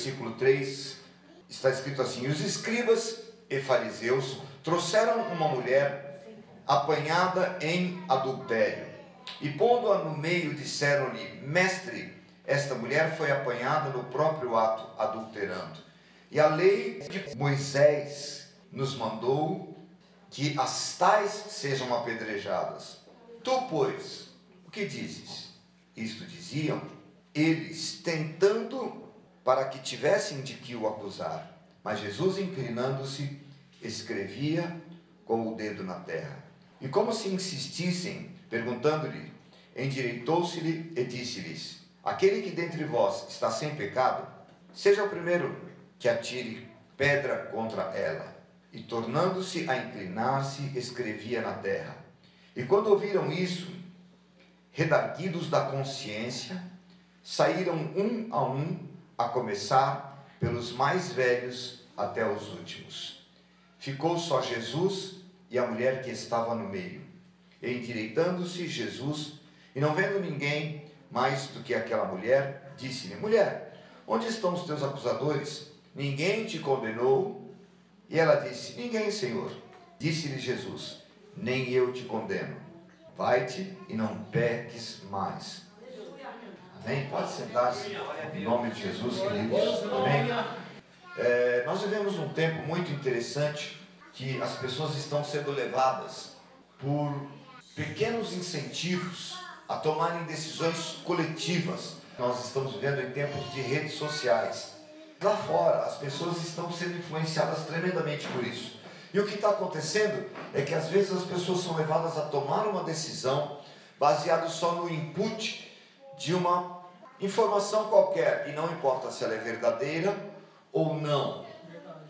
versículo 3, está escrito assim: Os escribas e fariseus trouxeram uma mulher apanhada em adultério. E pondo-a no meio, disseram-lhe: Mestre, esta mulher foi apanhada no próprio ato, adulterando. E a lei de Moisés nos mandou que as tais sejam apedrejadas. Tu, pois, o que dizes? Isto diziam eles, tentando para que tivessem de que o acusar. Mas Jesus, inclinando-se, escrevia com o dedo na terra. E como se insistissem, perguntando-lhe, endireitou-se-lhe e disse-lhes: Aquele que dentre vós está sem pecado, seja o primeiro que atire pedra contra ela. E tornando-se a inclinar-se, escrevia na terra. E quando ouviram isso, redarguidos da consciência, saíram um a um, a começar pelos mais velhos até os últimos. Ficou só Jesus e a mulher que estava no meio. Endireitando-se Jesus, e não vendo ninguém mais do que aquela mulher, disse-lhe: Mulher, onde estão os teus acusadores? Ninguém te condenou? E ela disse: Ninguém, Senhor. Disse-lhe Jesus: Nem eu te condeno. Vai-te e não peques mais. Amém? Pode sentar-se em nome de Jesus, queridos. Amém? É, nós vivemos um tempo muito interessante que as pessoas estão sendo levadas por pequenos incentivos a tomarem decisões coletivas. Nós estamos vivendo em tempos de redes sociais. Lá fora, as pessoas estão sendo influenciadas tremendamente por isso. E o que está acontecendo é que às vezes as pessoas são levadas a tomar uma decisão baseado só no input de uma informação qualquer, e não importa se ela é verdadeira ou não.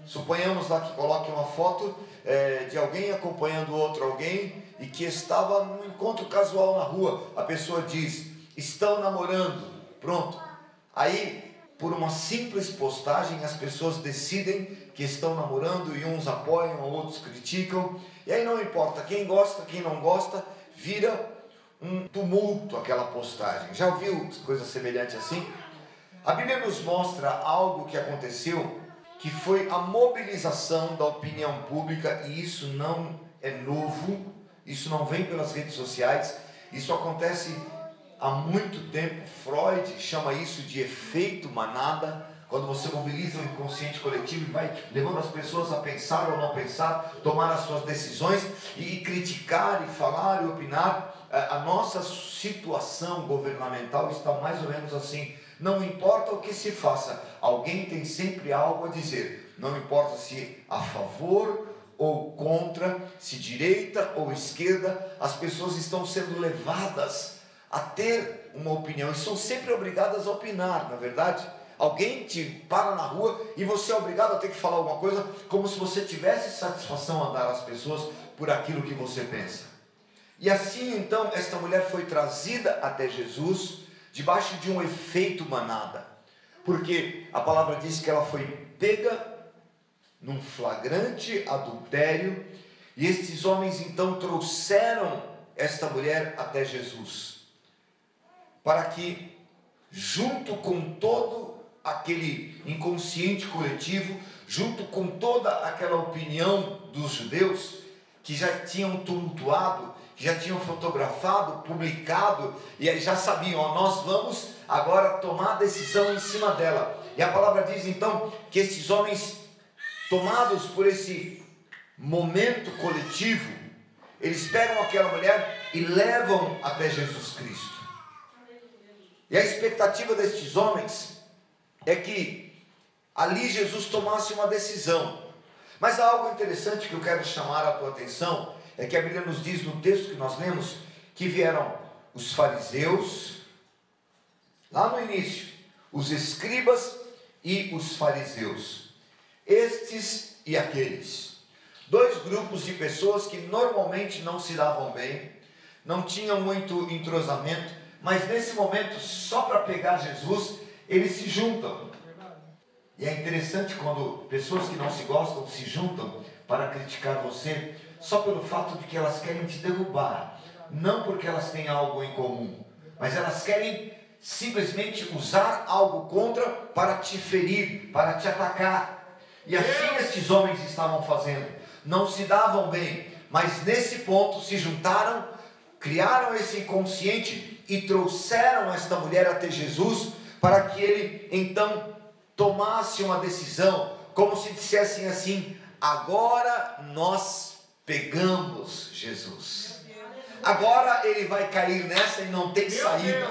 Suponhamos lá que coloque uma foto é, de alguém acompanhando outro alguém e que estava num encontro casual na rua. A pessoa diz: estão namorando. Pronto. Aí, por uma simples postagem, as pessoas decidem que estão namorando e uns apoiam, outros criticam. E aí não importa quem gosta, quem não gosta, vira um tumulto aquela postagem. Já ouviu coisa semelhante assim? A Bíblia nos mostra algo que aconteceu que foi a mobilização da opinião pública e isso não é novo, isso não vem pelas redes sociais, isso acontece há muito tempo. Freud chama isso de efeito manada, quando você mobiliza o inconsciente coletivo e vai levando as pessoas a pensar ou não pensar, tomar as suas decisões e criticar e falar e opinar a nossa situação governamental está mais ou menos assim. Não importa o que se faça, alguém tem sempre algo a dizer. Não importa se a favor ou contra, se direita ou esquerda, as pessoas estão sendo levadas a ter uma opinião e são sempre obrigadas a opinar, na é verdade? Alguém te para na rua e você é obrigado a ter que falar alguma coisa como se você tivesse satisfação a dar às pessoas por aquilo que você pensa. E assim então esta mulher foi trazida até Jesus debaixo de um efeito manada, porque a palavra diz que ela foi pega num flagrante adultério, e estes homens então trouxeram esta mulher até Jesus, para que, junto com todo aquele inconsciente coletivo, junto com toda aquela opinião dos judeus, que já tinham tumultuado já tinham fotografado, publicado e já sabiam, ó, nós vamos agora tomar a decisão em cima dela. E a palavra diz então que esses homens, tomados por esse momento coletivo, eles pegam aquela mulher e levam até Jesus Cristo. E a expectativa destes homens é que ali Jesus tomasse uma decisão. Mas há algo interessante que eu quero chamar a tua atenção é que a Bíblia nos diz no texto que nós lemos que vieram os fariseus, lá no início, os escribas e os fariseus, estes e aqueles. Dois grupos de pessoas que normalmente não se davam bem, não tinham muito entrosamento, mas nesse momento, só para pegar Jesus, eles se juntam. E é interessante quando pessoas que não se gostam se juntam para criticar você, só pelo fato de que elas querem te derrubar, não porque elas têm algo em comum, mas elas querem simplesmente usar algo contra para te ferir, para te atacar. E assim estes homens estavam fazendo. Não se davam bem, mas nesse ponto se juntaram, criaram esse inconsciente e trouxeram esta mulher até Jesus para que ele então tomasse uma decisão, como se dissessem assim: agora nós pegamos Jesus. Agora ele vai cair nessa e não tem saída.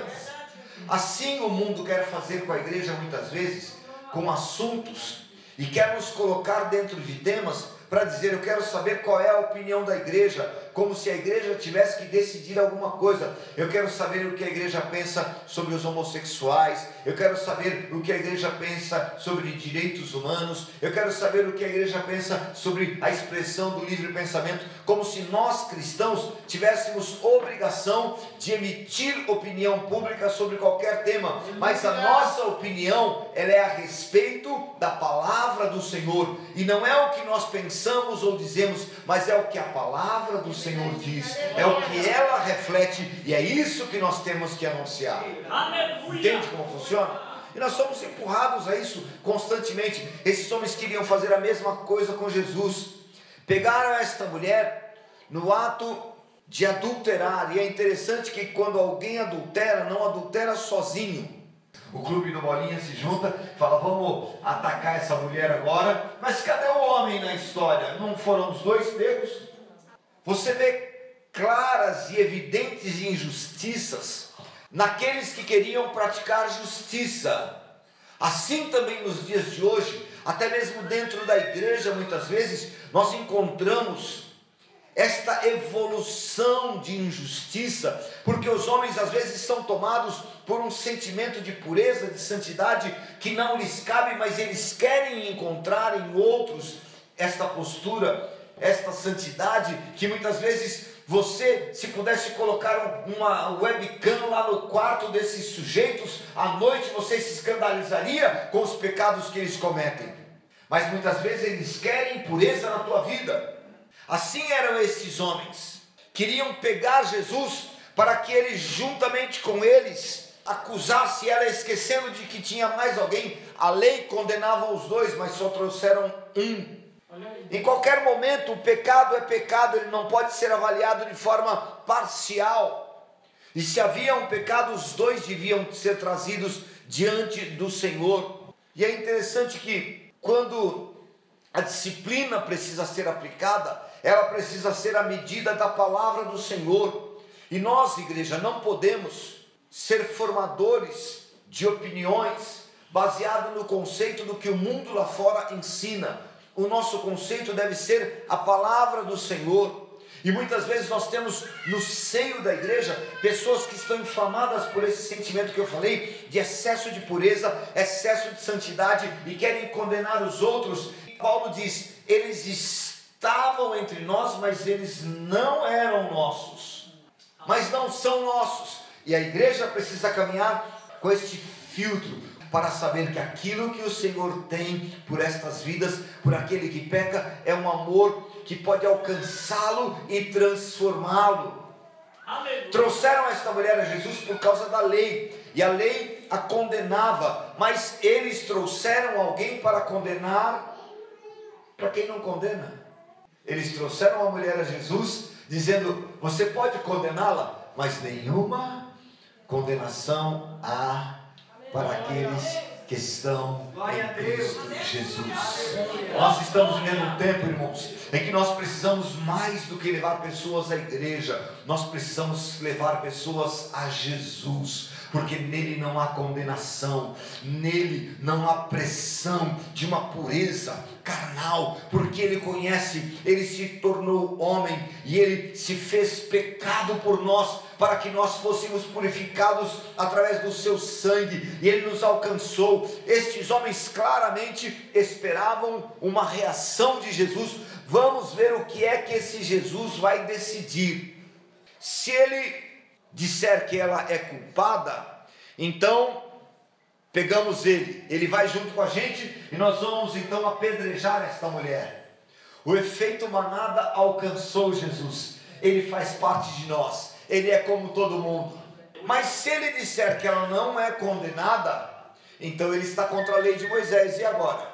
Assim o mundo quer fazer com a igreja muitas vezes, com assuntos, e quer nos colocar dentro de temas para dizer: Eu quero saber qual é a opinião da igreja, como se a igreja tivesse que decidir alguma coisa. Eu quero saber o que a igreja pensa sobre os homossexuais, eu quero saber o que a igreja pensa sobre direitos humanos, eu quero saber o que a igreja pensa sobre a expressão do livre pensamento, como se nós cristãos tivéssemos obrigação de emitir opinião pública sobre qualquer tema, mas a nossa opinião ela é a respeito da palavra do Senhor. E não é o que nós pensamos ou dizemos, mas é o que a palavra do Senhor diz, é o que ela reflete e é isso que nós temos que anunciar. Entende como funciona? E nós somos empurrados a isso constantemente. Esses homens queriam fazer a mesma coisa com Jesus. Pegaram esta mulher no ato de adulterar. E é interessante que quando alguém adultera, não adultera sozinho. O clube do Bolinha se junta, fala: vamos atacar essa mulher agora. Mas cadê o homem na história? Não foram os dois pegos? Você vê claras e evidentes injustiças naqueles que queriam praticar justiça. Assim também nos dias de hoje, até mesmo dentro da igreja, muitas vezes, nós encontramos esta evolução de injustiça, porque os homens às vezes são tomados por um sentimento de pureza, de santidade que não lhes cabe, mas eles querem encontrar em outros esta postura, esta santidade que muitas vezes você, se pudesse colocar uma webcam lá no quarto desses sujeitos, à noite você se escandalizaria com os pecados que eles cometem. Mas muitas vezes eles querem pureza na tua vida. Assim eram esses homens. Queriam pegar Jesus para que ele, juntamente com eles, acusasse ela, esquecendo de que tinha mais alguém. A lei condenava os dois, mas só trouxeram um. Em qualquer momento, o pecado é pecado, ele não pode ser avaliado de forma parcial. E se havia um pecado, os dois deviam ser trazidos diante do Senhor. E é interessante que quando a disciplina precisa ser aplicada, ela precisa ser a medida da palavra do Senhor. E nós, igreja, não podemos ser formadores de opiniões baseado no conceito do que o mundo lá fora ensina o nosso conceito deve ser a palavra do Senhor. E muitas vezes nós temos no seio da igreja pessoas que estão inflamadas por esse sentimento que eu falei, de excesso de pureza, excesso de santidade e querem condenar os outros. Paulo diz: eles estavam entre nós, mas eles não eram nossos, mas não são nossos. E a igreja precisa caminhar com este filtro, para saber que aquilo que o Senhor tem por estas vidas, por aquele que peca, é um amor que pode alcançá-lo e transformá-lo. Trouxeram esta mulher a Jesus por causa da lei, e a lei a condenava, mas eles trouxeram alguém para condenar para quem não condena. Eles trouxeram a mulher a Jesus, dizendo: Você pode condená-la, mas nenhuma condenação há para aqueles que estão em Cristo Jesus. Nós estamos vivendo um tempo, irmãos, em que nós precisamos mais do que levar pessoas à igreja, nós precisamos levar pessoas a Jesus porque nele não há condenação, nele não há pressão de uma pureza carnal, porque ele conhece, ele se tornou homem e ele se fez pecado por nós, para que nós fôssemos purificados através do seu sangue, e ele nos alcançou. Estes homens claramente esperavam uma reação de Jesus. Vamos ver o que é que esse Jesus vai decidir. Se ele disser que ela é culpada, então pegamos ele, ele vai junto com a gente e nós vamos então apedrejar esta mulher. O efeito manada alcançou Jesus, ele faz parte de nós, ele é como todo mundo. Mas se ele disser que ela não é condenada, então ele está contra a lei de Moisés. E agora?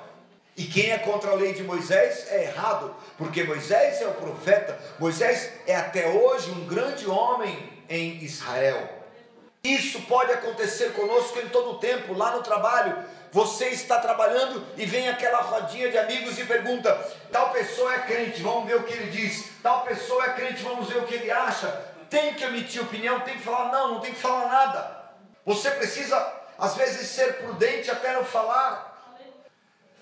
E quem é contra a lei de Moisés é errado, porque Moisés é o profeta, Moisés é até hoje um grande homem em Israel. Isso pode acontecer conosco em todo o tempo, lá no trabalho. Você está trabalhando e vem aquela rodinha de amigos e pergunta: tal pessoa é crente, vamos ver o que ele diz. Tal pessoa é crente, vamos ver o que ele acha. Tem que emitir opinião, tem que falar não, não tem que falar nada. Você precisa, às vezes, ser prudente até não falar.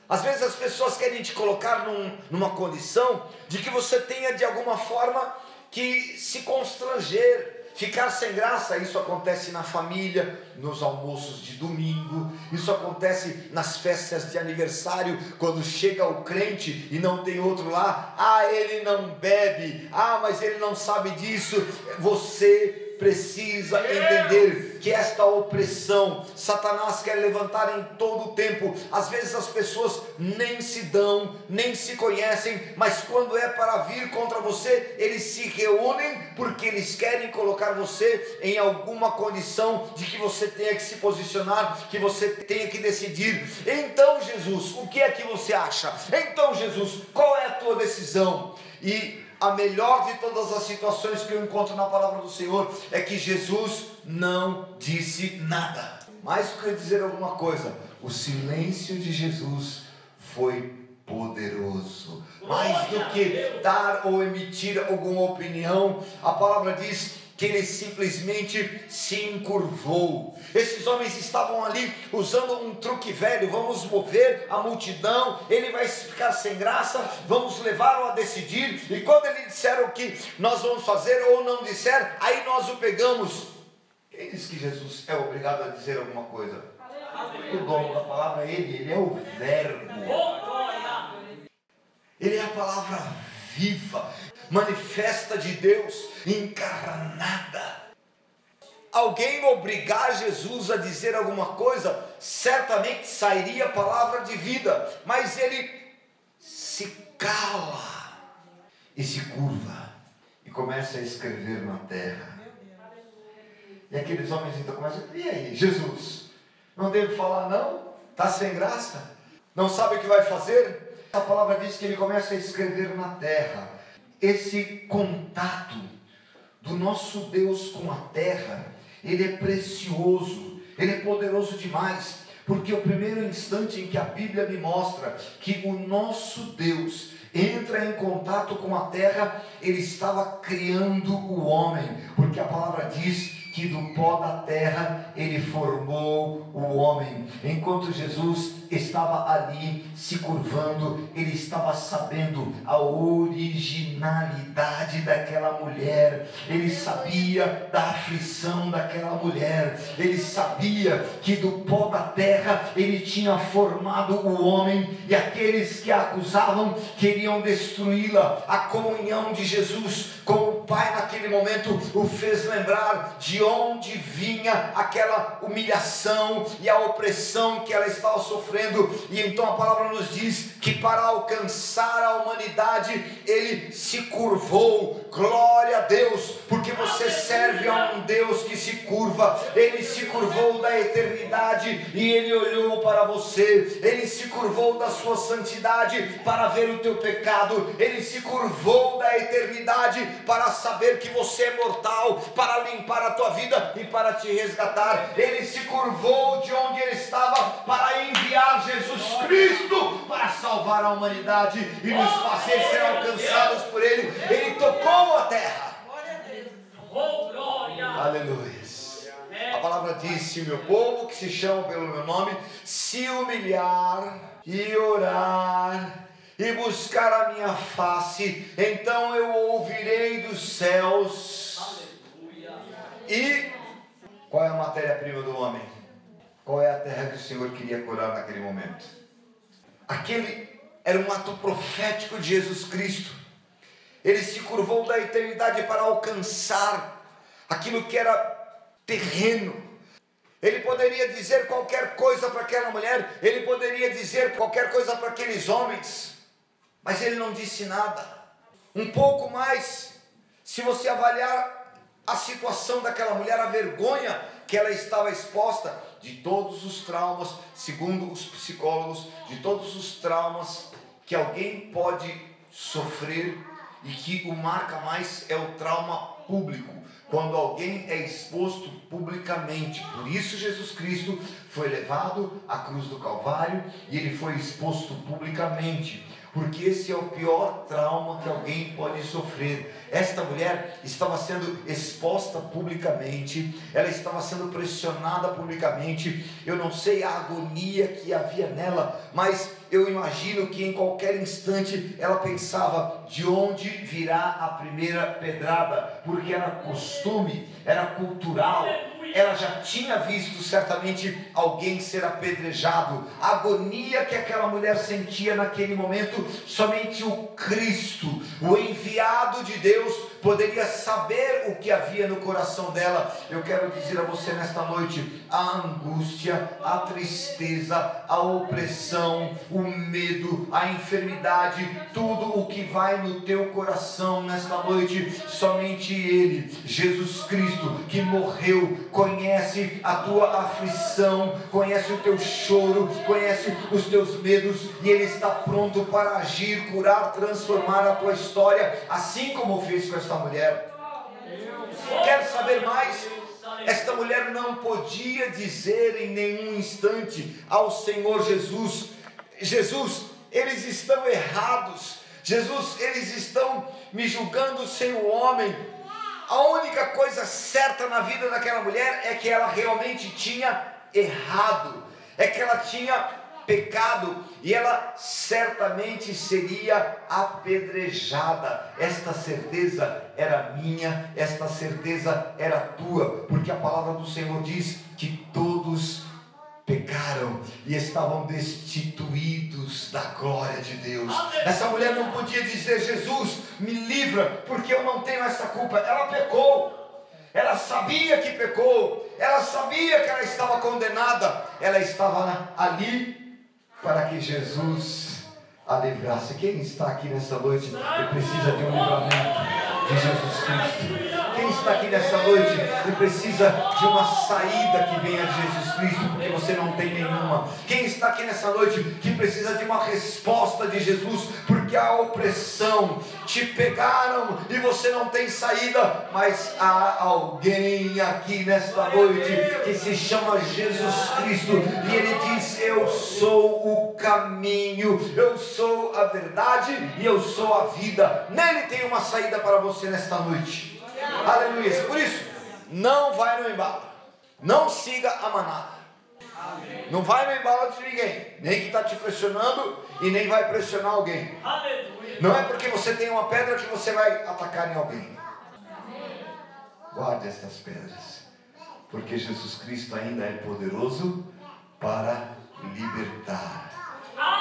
Às vezes as pessoas querem te colocar num, numa condição de que você tenha de alguma forma que se constranger, Ficar sem graça, isso acontece na família, nos almoços de domingo, isso acontece nas festas de aniversário, quando chega o crente e não tem outro lá, ah, ele não bebe, ah, mas ele não sabe disso. Você precisa entender que esta opressão, Satanás quer levantar em todo o tempo. Às vezes as pessoas nem se dão, nem se conhecem, mas quando é para vir contra você, eles se reúnem porque eles querem colocar você em alguma condição de que você tenha que se posicionar, que você tenha que decidir. Então, Jesus, o que é que você acha? Então, Jesus, qual é a tua decisão? E a melhor de todas as situações que eu encontro na palavra do Senhor é que Jesus não disse nada. Mas eu quero dizer alguma coisa: o silêncio de Jesus foi poderoso. Mais do que dar ou emitir alguma opinião, a palavra diz que ele simplesmente se encurvou. Esses homens estavam ali usando um truque velho: vamos mover a multidão, ele vai ficar sem graça, vamos levá-lo a decidir. E quando ele disser o que nós vamos fazer ou não disser, aí nós o pegamos. Quem diz que Jesus é obrigado a dizer alguma coisa? O dono da palavra é ele, ele é o Verbo. Ele é a palavra viva manifesta de Deus encarnada. Alguém obrigar Jesus a dizer alguma coisa, certamente sairia palavra de vida, mas ele se cala e se curva e começa a escrever na terra. E aqueles homens então começam, e aí, Jesus, não deve falar não? Está sem graça? Não sabe o que vai fazer? A palavra diz que ele começa a escrever na terra esse contato do nosso Deus com a terra, ele é precioso, ele é poderoso demais, porque o primeiro instante em que a Bíblia me mostra que o nosso Deus entra em contato com a terra, ele estava criando o homem, porque a palavra diz que do pó da terra ele formou o homem. Enquanto Jesus estava ali se curvando, ele estava sabendo a originalidade daquela mulher, ele sabia da aflição daquela mulher, ele sabia que do pó da terra ele tinha formado o homem e aqueles que a acusavam queriam destruí-la. A comunhão de Jesus com o Pai naquele momento o fez lembrar de onde vinha aquela humilhação e a opressão que ela estava sofrendo, e então a palavra nos diz que para alcançar a humanidade ele se curvou. Glória a Deus, porque você serve a um Deus que se curva. Ele se curvou da eternidade e ele olhou para você. Ele se curvou da sua santidade para ver o teu pecado. Ele se curvou da eternidade para saber que você é mortal, para limpar a tua vida e para te resgatar. Ele se curvou de onde ele estava para enviar Jesus Cristo para salvar a humanidade e nos fazer ser alcançados por Ele. Ele tocou a terra. Aleluia. A palavra diz: se o meu povo, que se chama pelo meu nome, se humilhar e orar e buscar a minha face, então eu ouvirei dos céus. Aleluia. E qual é a matéria-prima do homem? Qual é a terra que o Senhor queria curar naquele momento? Aquele era um ato profético de Jesus Cristo. Ele se curvou da eternidade para alcançar aquilo que era terreno. Ele poderia dizer qualquer coisa para aquela mulher, ele poderia dizer qualquer coisa para aqueles homens, mas ele não disse nada. Um pouco mais, se você avaliar a situação daquela mulher, a vergonha que ela estava exposta de todos os traumas, segundo os psicólogos, de todos os traumas que alguém pode sofrer e que o marca mais é o trauma público, quando alguém é exposto publicamente. Por isso Jesus Cristo foi levado à cruz do Calvário e ele foi exposto publicamente porque esse é o pior trauma que alguém pode sofrer. Esta mulher estava sendo exposta publicamente, ela estava sendo pressionada publicamente. Eu não sei a agonia que havia nela, mas eu imagino que em qualquer instante ela pensava de onde virá a primeira pedrada, porque era costume, era cultural ela já tinha visto certamente alguém ser apedrejado. A agonia que aquela mulher sentia naquele momento, somente o Cristo, o enviado de Deus, poderia saber o que havia no coração dela. Eu quero dizer a você nesta noite: a angústia, a tristeza, a opressão, o medo, a enfermidade, tudo o que vai no teu coração nesta noite, somente Ele, Jesus Cristo, que morreu, conhece a tua aflição, conhece o teu choro, conhece os teus medos e Ele está pronto para agir, curar, transformar a tua história, assim como fez com esta esta mulher. Quer saber mais? Esta mulher não podia dizer em nenhum instante ao Senhor Jesus: Jesus, eles estão errados. Jesus, eles estão me julgando sem o homem. A única coisa certa na vida daquela mulher é que ela realmente tinha errado, é que ela tinha pecado e ela certamente seria apedrejada. Esta certeza era minha, esta certeza era tua, porque a palavra do Senhor diz que todos pecaram e estavam destituídos da glória de Deus. Essa mulher não podia dizer: Jesus, me livra, porque eu não tenho essa culpa. Ela pecou. Ela sabia que pecou, ela sabia que ela estava condenada, ela estava ali para que Jesus a livrasse. Quem está aqui nessa noite e precisa de um livramento de Jesus Cristo? Está aqui nessa noite e precisa de uma saída que venha de Jesus Cristo, porque você não tem nenhuma? Quem está aqui nessa noite que precisa de uma resposta de Jesus, porque a opressão te pegaram e você não tem saída, mas há alguém aqui nesta noite que se chama Jesus Cristo e ele diz: Eu sou o caminho, eu sou a verdade e eu sou a vida. Nele tem uma saída para você nesta noite. Aleluia. Por isso, não vai no embalo. Não siga a manada. Não vai no embalo de ninguém. Nem que está te pressionando e nem vai pressionar alguém. Não é porque você tem uma pedra que você vai atacar em alguém. Guarde estas pedras. Porque Jesus Cristo ainda é poderoso para libertar.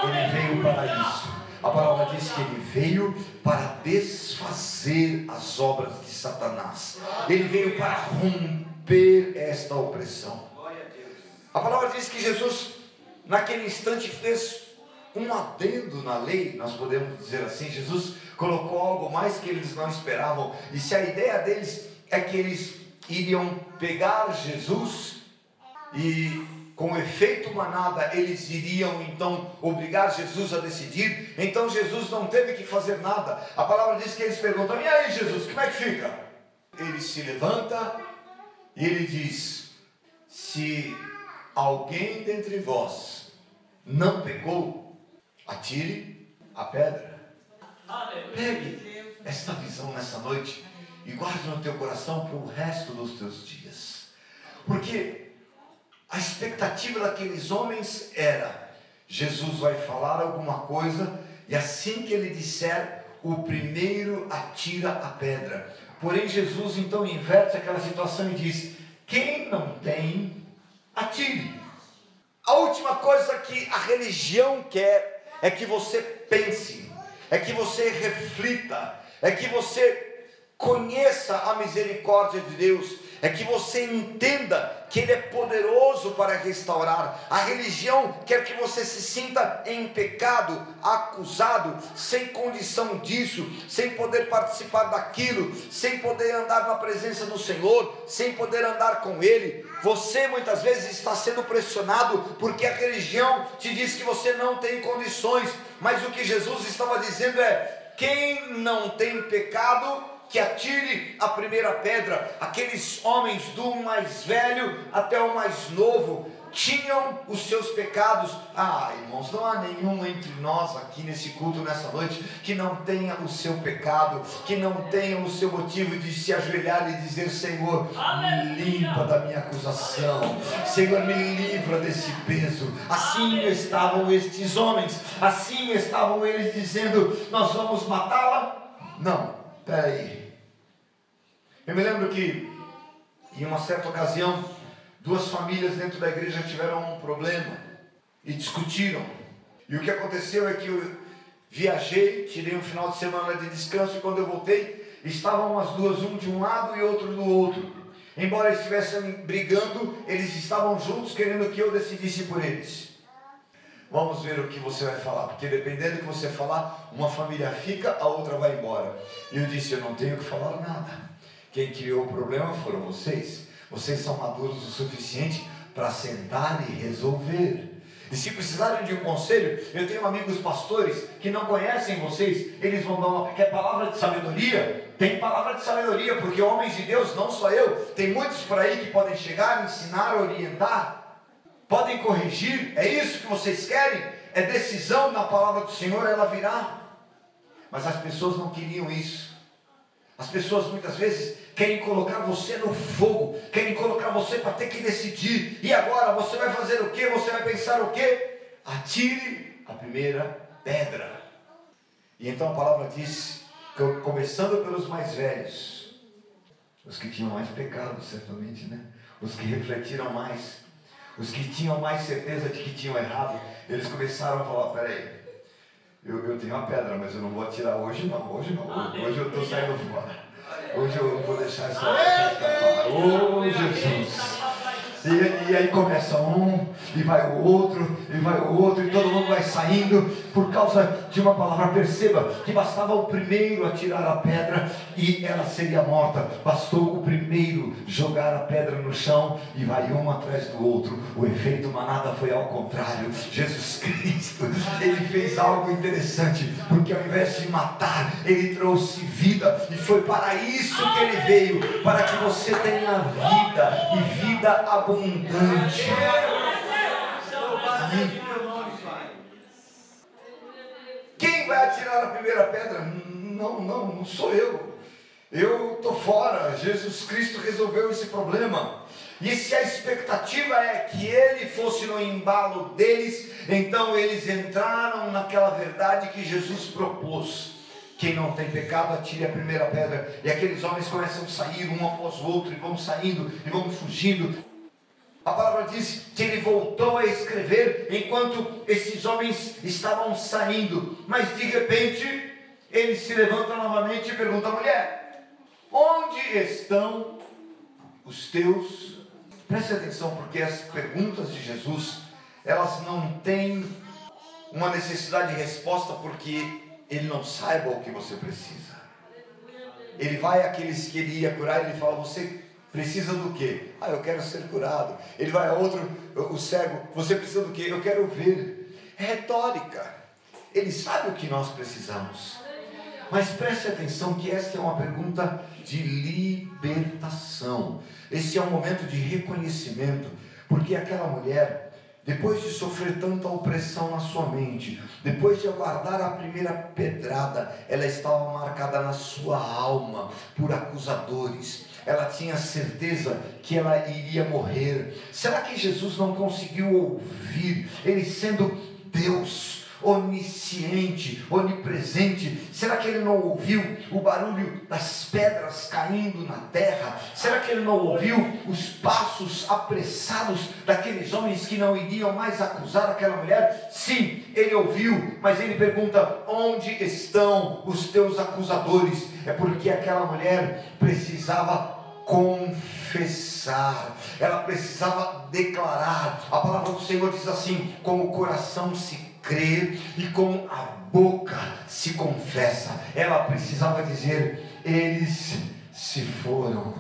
Ele veio para isso. A palavra diz que ele veio para desfazer as obras de Satanás. Ele veio para romper esta opressão. A palavra diz que Jesus, naquele instante, fez um adendo na lei, nós podemos dizer assim. Jesus colocou algo mais que eles não esperavam. E se a ideia deles é que eles iriam pegar Jesus e com efeito manada, eles iriam então obrigar Jesus a decidir. Então Jesus não teve que fazer nada. A palavra diz que eles perguntam: E aí, Jesus, como é que fica? Ele se levanta e ele diz: Se alguém dentre vós não pegou, atire a pedra. Pegue esta visão nessa noite e guarde no teu coração para o resto dos teus dias. Porque a expectativa daqueles homens era: Jesus vai falar alguma coisa e assim que ele disser, o primeiro atira a pedra. Porém, Jesus então inverte aquela situação e diz: quem não tem, atire. A última coisa que a religião quer é que você pense, é que você reflita, é que você conheça a misericórdia de Deus, é que você entenda que Ele é poderoso para restaurar. A religião quer que você se sinta em pecado, acusado, sem condição disso, sem poder participar daquilo, sem poder andar na presença do Senhor, sem poder andar com Ele. Você muitas vezes está sendo pressionado porque a religião te diz que você não tem condições, mas o que Jesus estava dizendo é: quem não tem pecado, que atire a primeira pedra. Aqueles homens, do mais velho até o mais novo, tinham os seus pecados. Ah, irmãos, não há nenhum entre nós aqui nesse culto nessa noite que não tenha o seu pecado, que não tenha o seu motivo de se ajoelhar e dizer: Senhor, me limpa da minha acusação, Senhor, me livra desse peso. Assim estavam estes homens, assim estavam eles dizendo: Nós vamos matá-la? Não, peraí. Eu me lembro que, em uma certa ocasião, duas famílias dentro da igreja tiveram um problema e discutiram. E o que aconteceu é que eu viajei, tirei um final de semana de descanso e quando eu voltei, estavam as duas, um de um lado e outro do outro. Embora estivessem brigando, eles estavam juntos querendo que eu decidisse por eles. Vamos ver o que você vai falar, porque dependendo do que você falar, uma família fica, a outra vai embora. E eu disse: Eu não tenho que falar nada. Quem criou o problema foram vocês. Vocês são maduros o suficiente para sentar e resolver. E se precisarem de um conselho, eu tenho amigos pastores que não conhecem vocês, eles vão dar uma. Quer palavra de sabedoria? Tem palavra de sabedoria, porque homens de Deus, não só eu, tem muitos por aí que podem chegar, ensinar, orientar, podem corrigir. É isso que vocês querem? É decisão na palavra do Senhor, ela virá. Mas as pessoas não queriam isso. As pessoas muitas vezes querem colocar você no fogo, querem colocar você para ter que decidir. E agora você vai fazer o que? Você vai pensar o que? Atire a primeira pedra. E então a palavra diz, começando pelos mais velhos, os que tinham mais pecado, certamente, né? Os que refletiram mais, os que tinham mais certeza de que tinham errado, eles começaram a falar: peraí, eu, eu tenho uma pedra, mas eu não vou atirar hoje, não, hoje não, hoje eu estou saindo fora. Hoje eu vou deixar essa escapar. Oh, Jesus. E, e, aí começa um, e vai o outro, e vai o outro, e todo mundo vai saindo por causa de uma palavra. Perceba que bastava o primeiro atirar a pedra e ela seria morta. Bastou o primeiro jogar a pedra no chão e vai um atrás do outro. O efeito manada foi ao contrário. Jesus Cristo, ele fez algo interessante, porque ao invés de matar, ele trouxe vida, e foi para isso que ele veio para que você tenha vida e vida abundante abundante. Quem vai atirar a primeira pedra? Não, não, não sou eu. Eu estou fora. Jesus Cristo resolveu esse problema. E se a expectativa é que ele fosse no embalo deles, então eles entraram naquela verdade que Jesus propôs. Quem não tem pecado, atire a primeira pedra. E aqueles homens começam a sair um após o outro, e vão saindo, e vão fugindo. A palavra diz que ele voltou a escrever enquanto esses homens estavam saindo, mas de repente ele se levanta novamente e pergunta à mulher: Onde estão os teus? Preste atenção, porque as perguntas de Jesus elas não têm uma necessidade de resposta porque ele não saiba o que você precisa. Ele vai àqueles que ele ia curar e ele fala: Você Precisa do quê? Ah, eu quero ser curado. Ele vai a outro, o cego, você precisa do quê? Eu quero ver. É retórica. Ele sabe o que nós precisamos. Mas preste atenção que esta é uma pergunta de libertação. Esse é um momento de reconhecimento, porque aquela mulher depois de sofrer tanta opressão na sua mente, depois de aguardar a primeira pedrada, ela estava marcada na sua alma por acusadores. Ela tinha certeza que ela iria morrer. Será que Jesus não conseguiu ouvir, ele sendo Deus, onisciente, onipresente? Será que ele não ouviu o barulho das pedras caindo na terra? Será que ele não ouviu os passos apressados daqueles homens que não iriam mais acusar aquela mulher? Sim, ele ouviu, mas ele pergunta: onde estão os teus acusadores? É porque aquela mulher precisava confessar, ela precisava declarar. A palavra do Senhor diz assim: com o coração se crê e com a boca se confessa. Ela precisava dizer: eles se foram.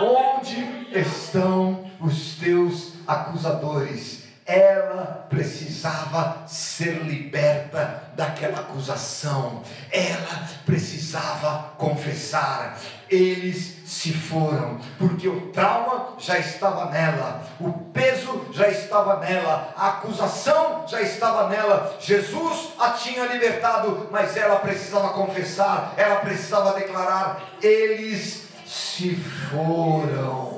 Onde estão os teus acusadores? Ela precisava ser liberta daquela acusação, ela precisava confessar. Eles se foram, porque o trauma já estava nela, o peso já estava nela, a acusação já estava nela. Jesus a tinha libertado, mas ela precisava confessar, ela precisava declarar: eles se foram.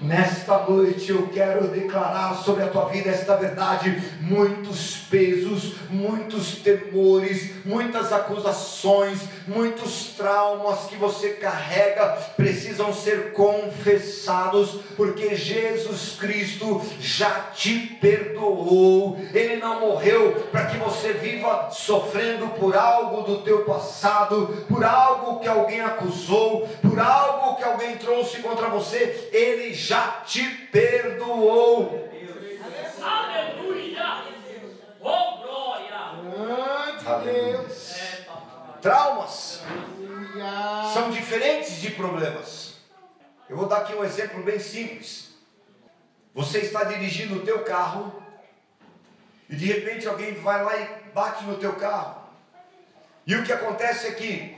Nesta noite eu quero declarar sobre a tua vida esta verdade. Muitos pesos, muitos temores, muitas acusações, muitos traumas que você carrega precisam ser confessados, porque Jesus Cristo já te perdoou. Ele não morreu para que você viva sofrendo por algo do teu passado, por algo que alguém acusou, por algo trouxe contra você. Ele já já te perdoou. Aleluia! Oh, glória! Deus. Traumas são diferentes de problemas. Eu vou dar aqui um exemplo bem simples. Você está dirigindo o teu carro e de repente alguém vai lá e bate no teu carro. E o que acontece é que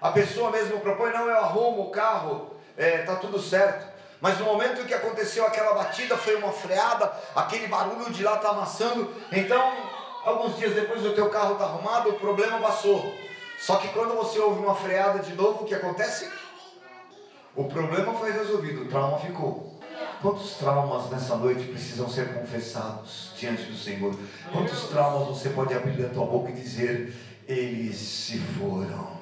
a pessoa mesmo propõe, não, eu arrumo o carro, está é, tá tudo certo. Mas no momento que aconteceu aquela batida, foi uma freada, aquele barulho de lá está amassando. Então, alguns dias depois o teu carro está arrumado, o problema passou. Só que quando você ouve uma freada de novo, o que acontece? O problema foi resolvido, o trauma ficou. Quantos traumas nessa noite precisam ser confessados diante do Senhor? Quantos traumas você pode abrir a tua boca e dizer: Eles se foram,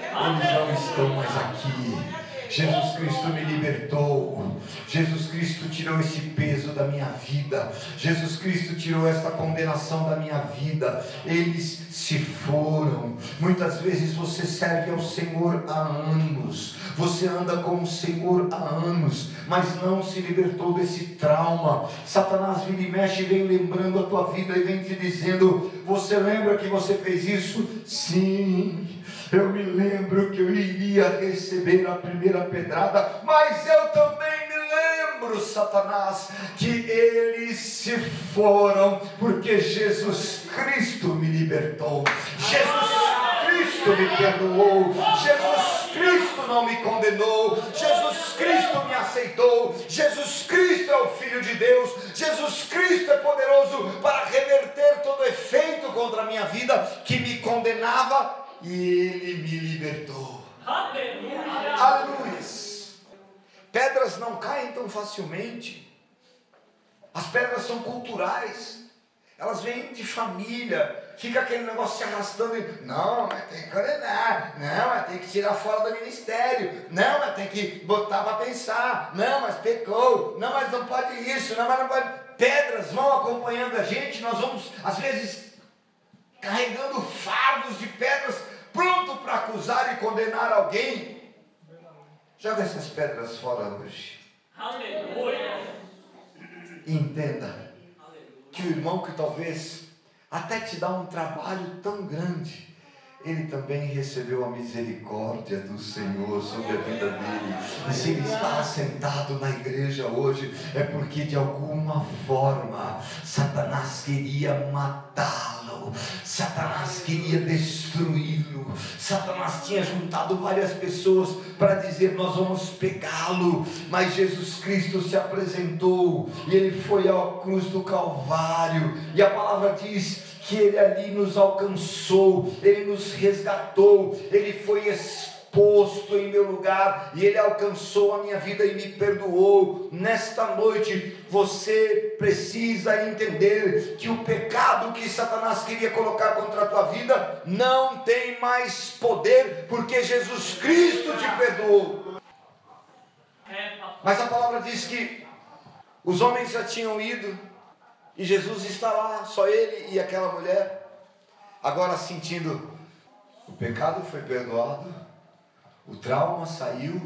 eles não estão mais aqui Jesus Cristo me libertou. Jesus Cristo tirou esse peso da minha vida. Jesus Cristo tirou esta condenação da minha vida. Eles se foram. Muitas vezes você serve ao Senhor há anos. Você anda com o Senhor há anos, mas não se libertou desse trauma. Satanás vira e mexe, vem lembrando a tua vida e vem te dizendo: Você lembra que você fez isso? Sim. Eu me lembro que eu iria receber a primeira pedrada, mas eu também me lembro, Satanás, que eles se foram porque Jesus Cristo me libertou. Jesus Cristo me perdoou. Jesus Cristo não me condenou. Jesus Cristo me aceitou. Jesus Cristo é o Filho de Deus. Jesus Cristo é poderoso para reverter todo efeito contra a minha vida que me condenava e ele me libertou. Aleluia! Aleluia! Pedras não caem tão facilmente. As pedras são culturais. Elas vêm de família. Fica aquele negócio se arrastando. E, não, mas tem que condenar. Não, mas tem que tirar fora do ministério. Não, mas tem que botar para pensar. Não, mas pecou. Não, mas não pode isso. Não, mas não pode. Pedras vão acompanhando a gente. Nós vamos, às vezes, carregando fardos de pedras, pronto para acusar e condenar alguém. Joga essas pedras fora hoje. Aleluia. Entenda que o irmão que talvez até te dá um trabalho tão grande, ele também recebeu a misericórdia do Senhor sobre a vida dele. E se ele está sentado na igreja hoje, é porque de alguma forma Satanás queria matá-lo, Satanás queria destruí-lo. Satanás tinha juntado várias pessoas para dizer: Nós vamos pegá-lo. Mas Jesus Cristo se apresentou e ele foi à cruz do Calvário, e a palavra diz que Ele ali nos alcançou, Ele nos resgatou, Ele foi exposto posto em meu lugar e ele alcançou a minha vida e me perdoou. Nesta noite você precisa entender que o pecado que Satanás queria colocar contra a tua vida não tem mais poder, porque Jesus Cristo te perdoou. Mas a palavra diz que os homens já tinham ido e Jesus está lá, só ele e aquela mulher, agora sentindo o pecado foi perdoado, o trauma saiu,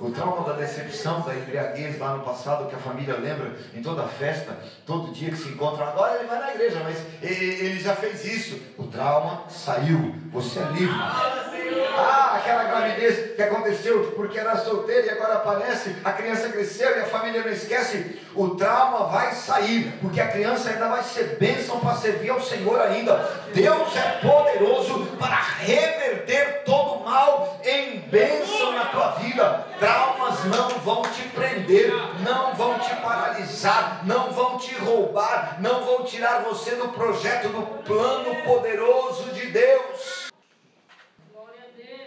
o trauma da decepção, da embriaguez lá no passado, que a família lembra em toda festa, todo dia que se encontra. Agora ele vai na igreja, mas ele já fez isso. O trauma saiu, você é livre. Ah, aquela gravidez que aconteceu porque era solteira e agora aparece, a criança cresceu e a família não esquece. O trauma vai sair, porque a criança ainda vai ser bênção para servir ao Senhor ainda. Deus é poderoso para reverter todo mal em bênção na tua vida. Traumas não vão te prender, não vão te paralisar, não vão te roubar, não vão tirar você do projeto, do plano poderoso de Deus.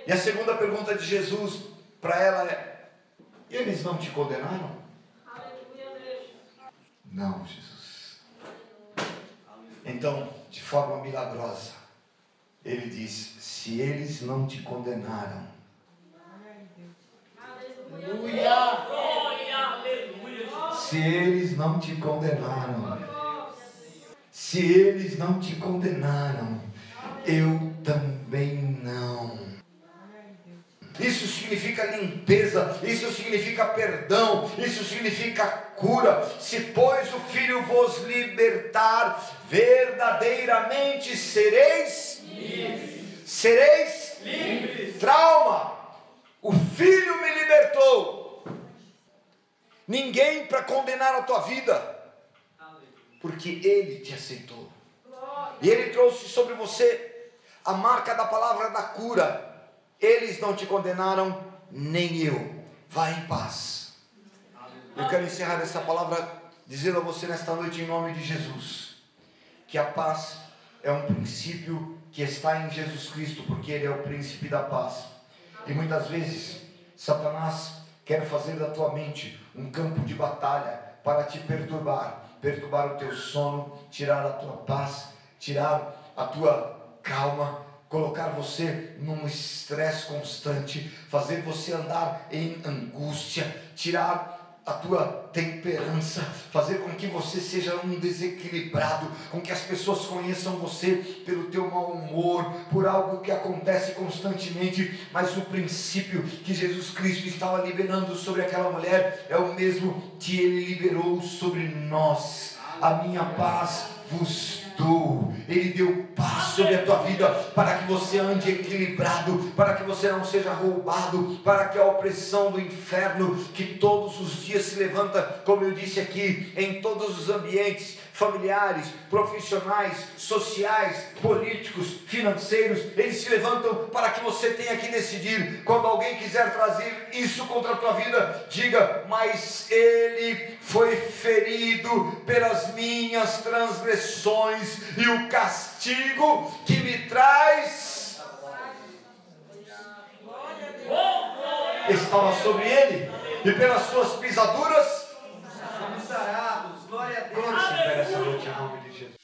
E a segunda pergunta de Jesus para ela é: eles não te condenaram? Não, Jesus. Então, de forma milagrosa, ele diz: se eles não te condenaram, Aleluia. Se eles não te condenaram, se eles não te condenaram, eu também não. Isso significa limpeza, isso significa perdão, isso significa cura. Se, pois, o Filho vos libertar, verdadeiramente sereis livres. Sereis livres. Trauma. O Filho me libertou. Ninguém para condenar a tua vida, porque Ele te aceitou. E Ele trouxe sobre você a marca da palavra da cura eles não te condenaram, nem eu. Vá em paz. Eu quero encerrar essa palavra dizendo a você nesta noite, em nome de Jesus, que a paz é um princípio que está em Jesus Cristo, porque Ele é o príncipe da paz. E muitas vezes, Satanás quer fazer da tua mente um campo de batalha para te perturbar, perturbar o teu sono, tirar a tua paz, tirar a tua calma, colocar você num estresse constante, fazer você andar em angústia, tirar a tua temperança, fazer com que você seja um desequilibrado, com que as pessoas conheçam você pelo teu mau humor, por algo que acontece constantemente, mas o princípio que Jesus Cristo estava liberando sobre aquela mulher é o mesmo que ele liberou sobre nós. A minha paz vos Ele deu paz sobre a tua vida para que você ande equilibrado, para que você não seja roubado, para que a opressão do inferno que todos os dias se levanta, como eu disse aqui, em todos os ambientes, familiares, profissionais, sociais, políticos, financeiros, eles se levantam para que você tenha que decidir. Quando alguém quiser trazer isso contra a tua vida, diga: Mas ele foi ferido pelas minhas transgressões, e o castigo que me traz estava sobre ele, e pelas suas pisaduras sarados, glória a Deus. Recupera essa noite de Jesus.